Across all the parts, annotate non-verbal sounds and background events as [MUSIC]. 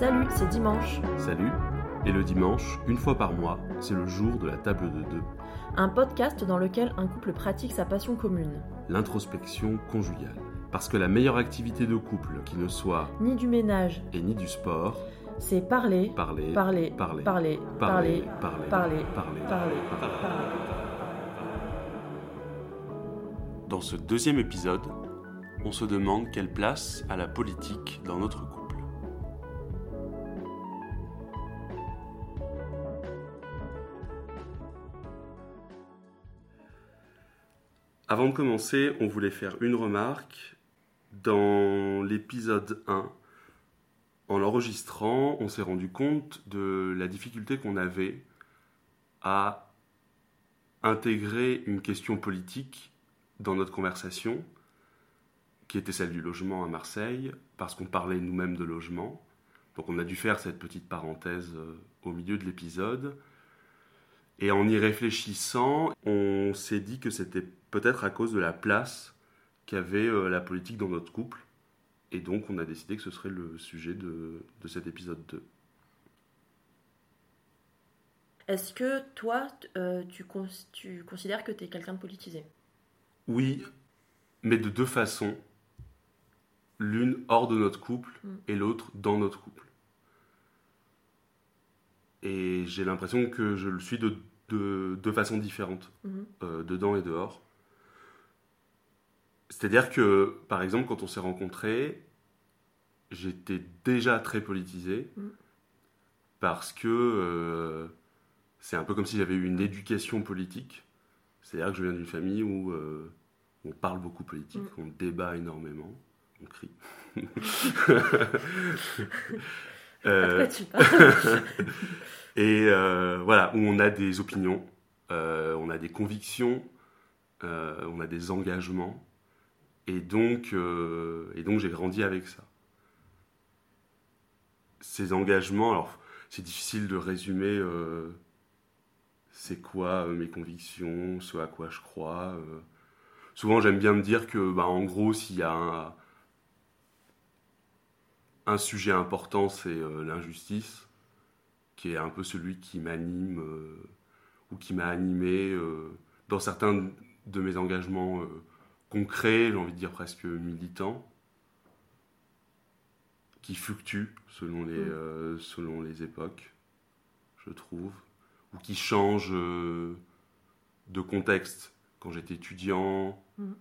Salut, c'est dimanche. Salut. Et le dimanche, une fois par mois, c'est le jour de la table de deux. Un podcast dans lequel un couple pratique sa passion commune. L'introspection conjugale. Parce que la meilleure activité de couple qui ne soit Ni du ménage, et ni du sport, c'est parler, parler, parler, parler, parler, parler, parler, parler, parler. Dans ce deuxième épisode, on se demande quelle place a la politique dans notre couple. Avant de commencer, on voulait faire une remarque. Dans l'épisode 1, en l'enregistrant, on s'est rendu compte de la difficulté qu'on avait à intégrer une question politique dans notre conversation, qui était celle du logement à Marseille, parce qu'on parlait nous-mêmes de logement. Donc on a dû faire cette petite parenthèse euh, au milieu de l'épisode. Et en y réfléchissant, on s'est dit que c'était peut-être à cause de la place qu'avait euh, la politique dans notre couple. Et donc on a décidé que ce serait le sujet de, de cet épisode 2. Est-ce que toi, euh, tu, cons- tu considères que tu es quelqu'un de politisé? Oui, mais de deux façons. L'une hors de notre couple Mm. et l'autre dans notre couple. Et j'ai l'impression que je le suis de, de, de façon différente, Mhm. euh, dedans et dehors. C'est-à-dire que, par exemple, quand on s'est rencontrés, j'étais déjà très politisé Mm. parce que euh, c'est un peu comme si j'avais eu une éducation politique. C'est-à-dire que je viens d'une famille où euh, on parle beaucoup politique, Mm. on débat énormément, on crie. [LAUGHS] Euh, tu [LAUGHS] et voilà, où on a des opinions, on a des convictions, on a des engagements. Et donc, euh, et donc j'ai grandi avec ça. Ces engagements, alors c'est difficile de résumer euh, c'est quoi euh, mes convictions, ce à quoi je crois. Souvent j'aime bien me dire que, bah, en gros, s'il y a un, sujet important, c'est l'injustice qui est un peu celui qui m'anime ou qui m'a animé dans certains de mes engagements concrets, j'ai envie de dire presque militants, qui fluctuent selon les, Mm. euh, selon les époques, je trouve, ou qui changent euh, de contexte. Quand j'étais étudiant, Mm.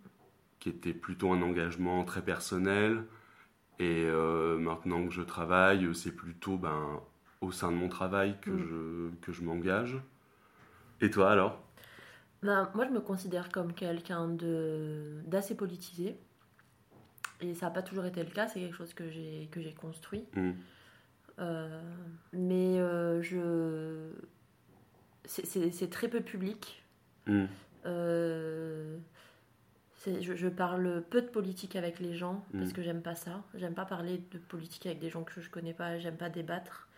qui était plutôt un engagement très personnel, et euh, maintenant que je travaille, c'est plutôt ben, au sein de mon travail que Mm. je, que je m'engage. Et toi alors? Ben, Moi, je me considère comme quelqu'un de- d'assez politisé. Et ça n'a pas toujours été le cas, c'est quelque chose que j'ai que j'ai construit. Mm. Euh, mais euh, je... c'est- très peu public. Mm. Euh, je, je parle peu de politique avec les gens parce Mm. que j'aime pas ça. J'aime pas parler de politique avec des gens que je connais pas. J'aime pas débattre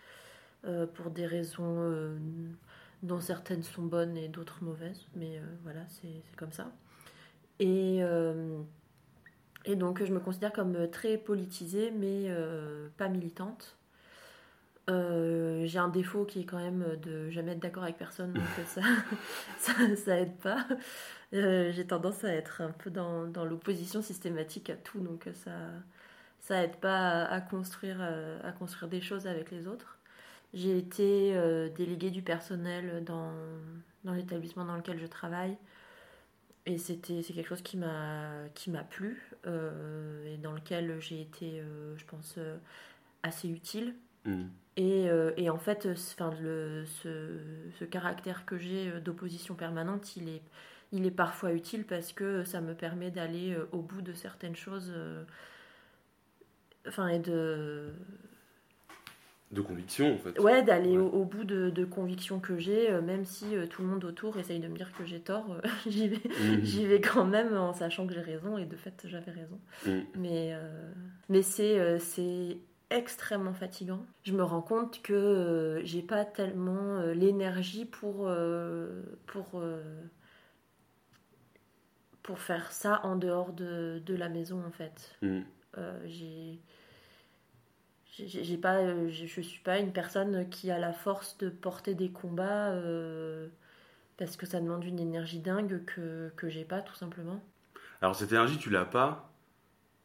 euh, pour des raisons dont certaines sont bonnes et d'autres mauvaises. Mais euh, voilà, c'est comme ça. Et, euh, et donc je me considère comme très politisée mais euh, pas militante. J'ai un défaut qui est quand même de jamais être d'accord avec personne, donc [LAUGHS] ça, ça, ça aide pas. J'ai tendance à être un peu dans, dans l'opposition systématique à tout, donc ça, ça aide pas à, à construire, à construire des choses avec les autres. J'ai été euh, déléguée du personnel dans, dans l'établissement dans lequel je travaille. Et c'était c'est quelque chose qui m'a qui m'a plu euh, et dans lequel j'ai été, euh, je pense, euh, assez utile. Mm. Et, et en fait, enfin, le, ce, ce caractère que j'ai d'opposition permanente, il est, il est parfois utile parce que ça me permet d'aller au bout de certaines choses. Enfin, et de. De conviction en fait. Ouais, d'aller Ouais. au, au bout de, de convictions que j'ai, euh, même si euh, tout le monde autour essaye de me dire que j'ai tort, euh, [LAUGHS] j'y vais, Mhm. j'y vais quand même en sachant que j'ai raison, et de fait j'avais raison. Mhm. Mais, mais c'est, c'est extrêmement fatigant. Je me rends compte que j'ai pas tellement l'énergie pour, pour, pour faire ça en dehors de, de la maison en fait. Mhm. J'ai j'ai pas euh, j'ai- je suis pas une personne qui a la force de porter des combats euh, parce que ça demande une énergie dingue que que j'ai pas tout simplement Alors cette énergie, tu l'as pas,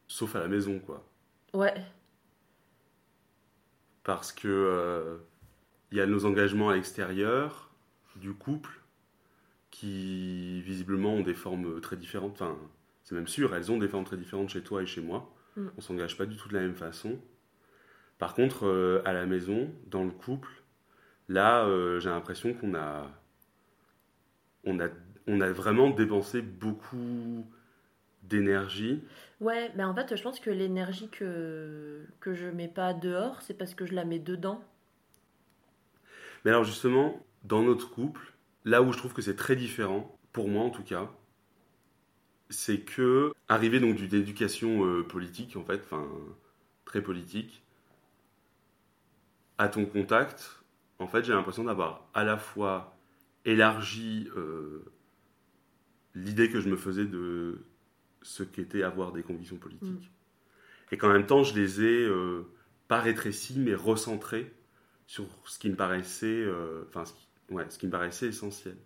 sauf à la maison, quoi. ouais Parce que euh, il y a nos engagements à l'extérieur du couple qui visiblement ont des formes très différentes. Enfin, c'est même sûr, elles ont des formes très différentes chez toi et chez moi. Mm. On s'engage pas du tout de la même façon. Par contre, euh, à la maison, dans le couple, là, euh, j'ai l'impression qu'on a, on a, on a vraiment dépensé beaucoup d'énergie. ouais mais en fait je pense que l'énergie que que je mets pas dehors c'est parce que je la mets dedans Mais alors justement, dans notre couple, là où je trouve que c'est très différent, pour moi en tout cas, c'est que, arrivé donc d'une éducation euh, politique en fait, enfin très politique, à ton contact, en fait j'ai l'impression d'avoir à la fois élargi euh, l'idée que je me faisais de ce qu'était avoir des convictions politiques. Et qu'en même temps je les ai euh, pas rétrécies mais recentrées sur ce qui me paraissait, euh, enfin, ce qui, ouais, ce qui me paraissait essentiel.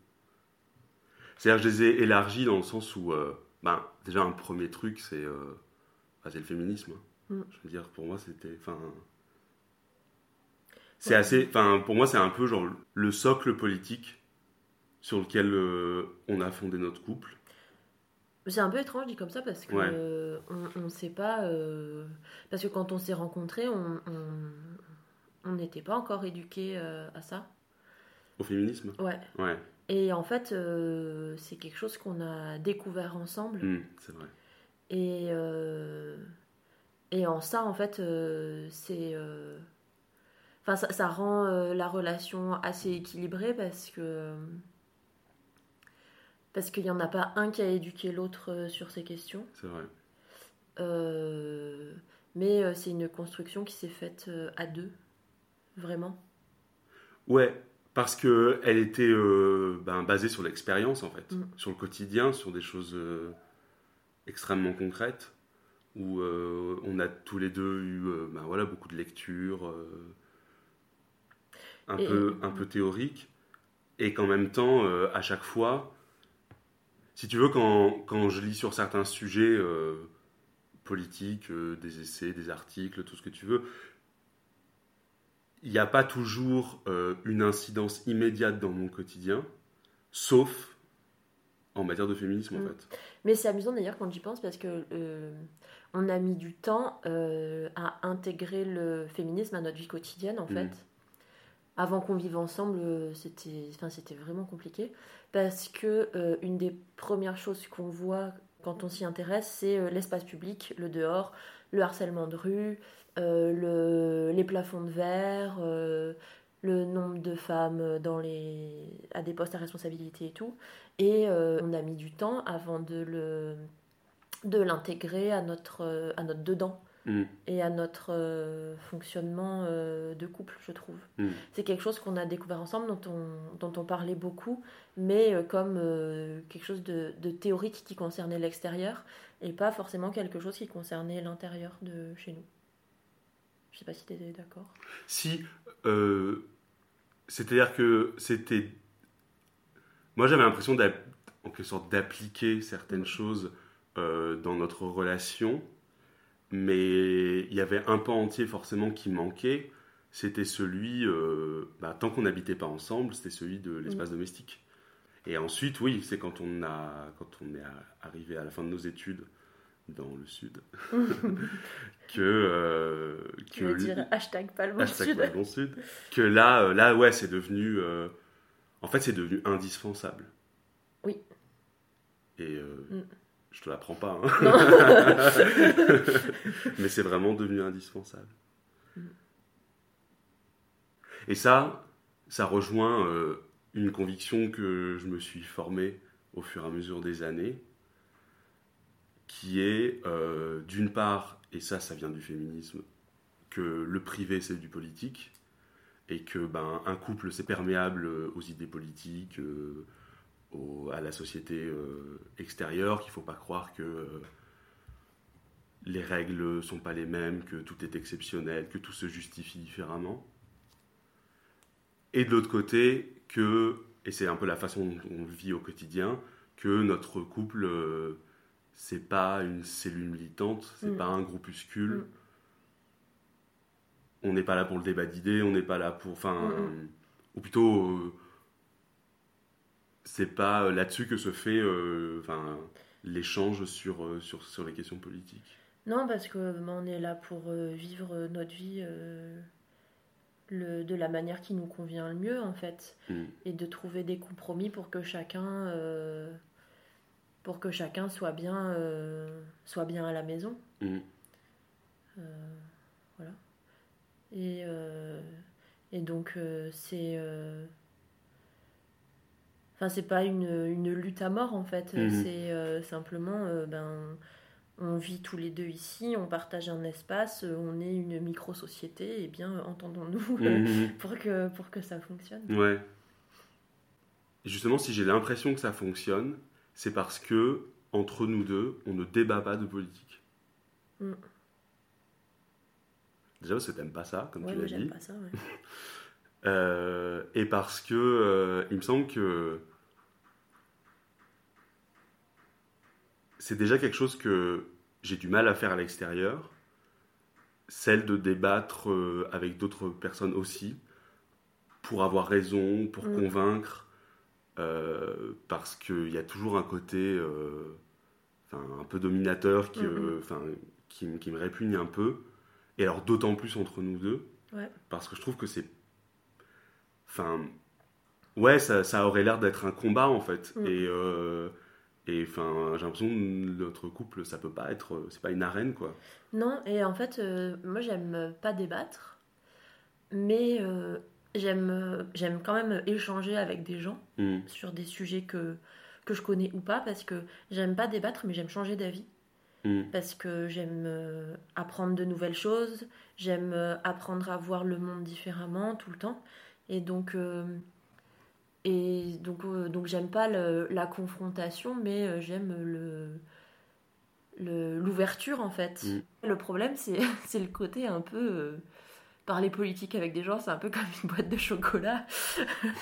C'est-à-dire que je les ai élargis dans le sens où, euh, ben, déjà un premier truc, c'est, euh, c'est le féminisme. hein. Mm. Je veux dire, pour moi, c'était, enfin, c'est assez, enfin, pour moi, c'est un peu genre le socle politique sur lequel euh, on a fondé notre couple. c'est un peu étrange dit comme ça parce que Ouais. euh, on, on sait pas euh, parce que quand on s'est rencontrés on n'était pas encore éduqués euh, à ça Au féminisme? Ouais Ouais, Et en fait, c'est quelque chose qu'on a découvert ensemble. Mm, c'est vrai. Et, et en ça, en fait, c'est. Enfin, ça, ça rend euh, la relation assez équilibrée parce que. Parce qu'il n'y en a pas un qui a éduqué l'autre euh, sur ces questions. C'est vrai. Euh, mais c'est une construction qui s'est faite à deux. Vraiment. Ouais, parce que elle était euh, ben, basée sur l'expérience en fait, Mm. sur le quotidien, sur des choses euh, extrêmement concrètes, où euh, on a tous les deux eu ben, voilà, beaucoup de lectures, un, Et- peu, un peu théoriques, et qu'en même temps, euh, à chaque fois, si tu veux, quand, quand je lis sur certains sujets euh, politiques, euh, des essais, des articles, tout ce que tu veux, il n'y a pas toujours une incidence immédiate dans mon quotidien, sauf en matière de féminisme en Mm. fait. Mais c'est amusant d'ailleurs quand j'y pense parce que euh, on a mis du temps euh, à intégrer le féminisme à notre vie quotidienne en Mhm. fait. Avant qu'on vive ensemble, euh, c'était, vraiment compliqué parce que euh, une des premières choses qu'on voit quand on s'y intéresse, c'est euh, l'espace public, le dehors, le harcèlement de rue, le- les plafonds de verre, le nombre de femmes dans les, à des postes à responsabilité et tout. Et on a mis du temps avant de le de l'intégrer à notre à notre dedans Mm. et à notre euh, fonctionnement euh, de couple, je trouve. Mm. C'est quelque chose qu'on a découvert ensemble, dont on, dont on parlait beaucoup, mais euh, comme quelque chose de, de théorique qui concernait l'extérieur et pas forcément quelque chose qui concernait l'intérieur de chez nous. Je sais pas si tu étais d'accord. Si, c'est-à-dire que c'était. Moi j'avais l'impression en quelque sorte d'appliquer certaines choses euh, dans notre relation, mais il y avait un pan entier forcément qui manquait. C'était celui, euh, bah, tant qu'on n'habitait pas ensemble, c'était celui de l'espace domestique. Et ensuite, oui, c'est quand on a, quand on est arrivé à la fin de nos études dans le sud, [LAUGHS] que, euh, Tu veux que dire hashtag pas le bon Hashtag sud. pas le bon sud. Que là, euh, là ouais, c'est devenu. euh, en fait, c'est devenu indispensable. Oui. Et Mm. Je te l'apprends pas. hein. [LAUGHS] Mais c'est vraiment devenu indispensable. Mm. Et ça, ça rejoint une conviction que je me suis formée au fur et à mesure des années, qui est d'une part, et ça, ça vient du féminisme, que le privé c'est du politique et que ben, un couple c'est perméable aux idées politiques, euh, à la société euh, extérieure, qu'il ne faut pas croire que euh, les règles sont pas les mêmes, que tout est exceptionnel, que tout se justifie différemment. Et de l'autre côté, que, et c'est un peu la façon dont on vit au quotidien, que notre couple, c'est pas une cellule militante, c'est mm. pas un groupuscule. Mm on n'est pas là pour le débat d'idées, on n'est pas là pour. Enfin. Mm, mm. Ou plutôt. Euh, c'est pas euh, là-dessus que se fait euh, enfin, l'échange sur, sur, sur les questions politiques. Non, parce que ben, on est là pour vivre notre vie le, de la manière qui nous convient le mieux, en fait. Mm. Et de trouver des compromis pour que chacun. pour que chacun soit bien, soit bien à la maison. voilà. Et, euh, et donc, euh, c'est. Euh, enfin, c'est pas une, une, lutte à mort en fait. Mhm. C'est simplement. ben, on vit tous les deux ici, on partage un espace, on est une micro-société, et bien entendons-nous mhm. pour, que, pour que ça fonctionne. Ouais. justement, si j'ai l'impression que ça fonctionne, c'est parce que, entre nous deux, on ne débat pas de politique. Mm. Déjà parce que t'aimes pas ça, comme tu l'as dit. Pas ça, [LAUGHS] euh, et parce que euh, il me semble que c'est déjà quelque chose que j'ai du mal à faire à l'extérieur, celle de débattre euh, avec d'autres personnes aussi, pour avoir raison, pour mm. convaincre, parce qu'il y a toujours un côté un peu dominateur qui, qui, qui, me répugne un peu. Et alors d'autant plus entre nous deux, parce que je trouve que c'est... Enfin, ouais, ça, ça aurait l'air d'être un combat en fait. Mm. Et, euh, et enfin, j'ai l'impression que notre couple, ça peut pas être... C'est pas une arène quoi. Non, et en fait, euh, moi j'aime pas débattre, mais euh, j'aime j'aime quand même échanger avec des gens mm. sur des sujets que, que je connais ou pas, parce que j'aime pas débattre, mais j'aime changer d'avis. Mm. Parce que j'aime euh, apprendre de nouvelles choses, j'aime euh, apprendre à voir le monde différemment tout le temps. Et donc, euh, et donc, donc j'aime pas la confrontation, mais j'aime le, l'ouverture en fait. Mm. Le problème, c'est [LAUGHS] le côté un peu parler politique avec des gens, c'est un peu comme une boîte de chocolat.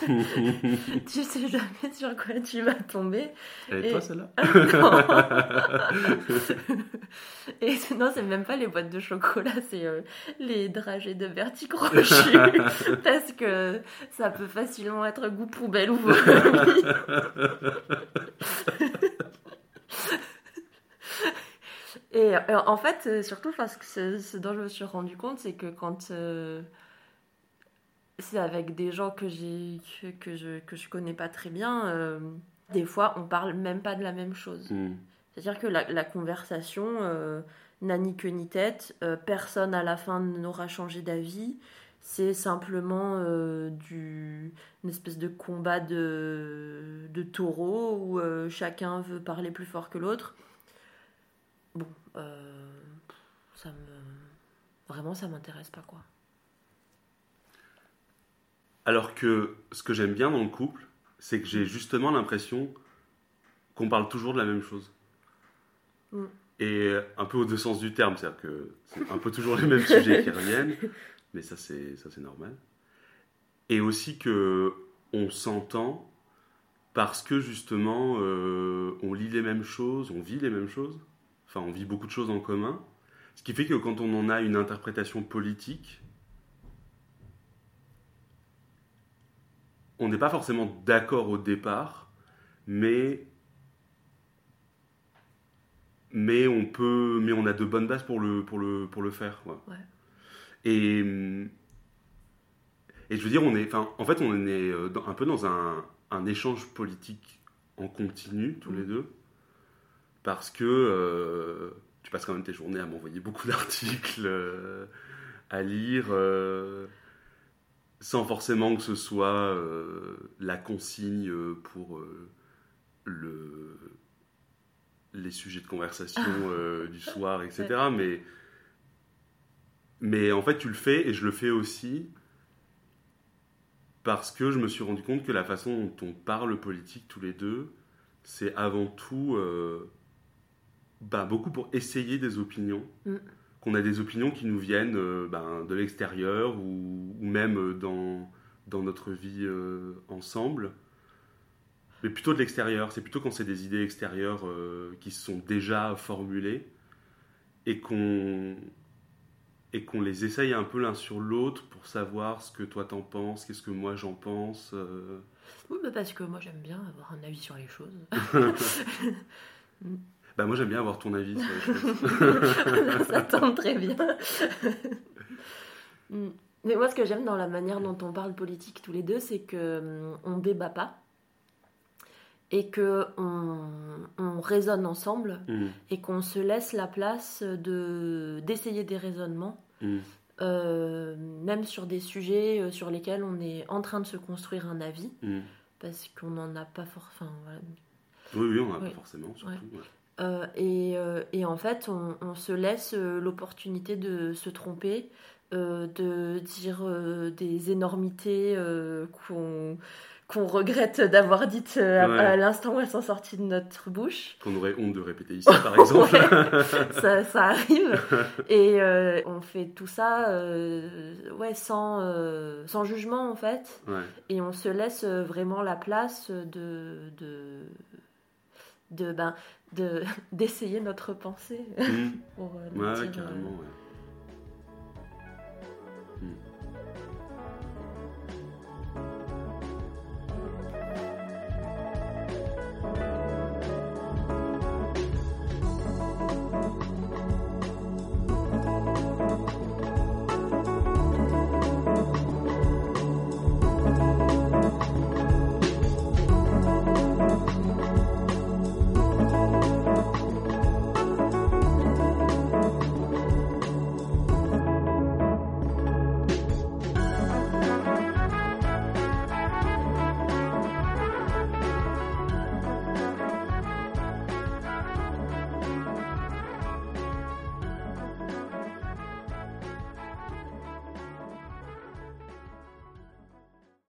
[LAUGHS] tu sais jamais sur quoi tu vas tomber. Et, toi, celle-là [LAUGHS] Et non, c'est même pas les boîtes de chocolat, c'est euh, les dragées de crochus. [LAUGHS] parce que ça peut facilement être goût poubelle ou Et euh, en fait, euh, surtout parce que ce dont je me suis rendu compte, c'est que quand euh, c'est avec des gens que, j'ai, que, je, que je connais pas très bien, des fois on parle même pas de la même chose. Hmm. C'est-à-dire que la, conversation n'a ni queue ni tête, personne à la fin n'aura changé d'avis. C'est simplement du, une espèce de combat de, de taureaux où chacun veut parler plus fort que l'autre bon, euh, ça me. Vraiment, ça m'intéresse pas, quoi. Alors que ce que j'aime bien dans le couple, c'est que j'ai justement l'impression qu'on parle toujours de la même chose. Mm. Et un peu aux deux sens du terme, c'est-à-dire que c'est un peu toujours les mêmes [LAUGHS] sujets qui reviennent, mais ça c'est ça c'est normal. Et aussi que on s'entend parce que justement euh, on lit les mêmes choses, on vit les mêmes choses. Enfin, on vit beaucoup de choses en commun. Ce qui fait que quand on en a une interprétation politique, on n'est pas forcément d'accord au départ, mais mais on peut mais on a de bonnes bases pour le pour le pour le faire et et je veux dire on est enfin en fait on est euh, un peu dans un, un échange politique en continu tous les mm. deux parce que euh, tu passes quand même tes journées à m'envoyer beaucoup [LAUGHS] d'articles, euh, à lire. Euh, sans forcément que ce soit la consigne pour le, les sujets de conversation du soir, etc. Mais, mais en fait, tu le fais et je le fais aussi parce que je me suis rendu compte que la façon dont on parle politique tous les deux, c'est avant tout euh, bah, beaucoup pour essayer des opinions. Mm. Qu'on a des opinions qui nous viennent euh, ben, de l'extérieur ou, même dans, dans notre vie euh, ensemble. Mais plutôt de l'extérieur. C'est plutôt quand c'est des idées extérieures qui se sont déjà formulées et qu'on et qu'on les essaye un peu l'un sur l'autre pour savoir ce que toi t'en penses, qu'est-ce que moi j'en pense. Euh. Oui, mais parce que moi j'aime bien avoir un avis sur les choses. [LAUGHS] [LAUGHS] [LAUGHS] bah moi j'aime bien avoir ton avis sur les choses. Ça tombe très bien. [LAUGHS] Mm. mais moi ce que j'aime dans la manière dont on parle politique tous les deux, c'est que mm, on débat pas et que on, raisonne ensemble mm. et qu'on se laisse la place de d'essayer des raisonnements mm. euh, même sur des sujets euh, sur lesquels on est en train de se construire un avis parce qu'on n'en a pas forcément oui oui on n'en a pas forcément surtout, euh, et, et, en fait on, on se laisse l'opportunité de se tromper de dire des énormités qu'on qu'on regrette d'avoir dites euh, à, l'instant où elles sont sorties de notre bouche. Qu'on aurait honte de répéter ici, par [LAUGHS] exemple. [LAUGHS] ça, arrive. [LAUGHS] Et euh, on fait tout ça euh, ouais, sans, sans jugement, en fait. Et on se laisse vraiment la place de... de de ben de [LAUGHS] d'essayer notre pensée mmh. pour, ouais, carrément, ouais.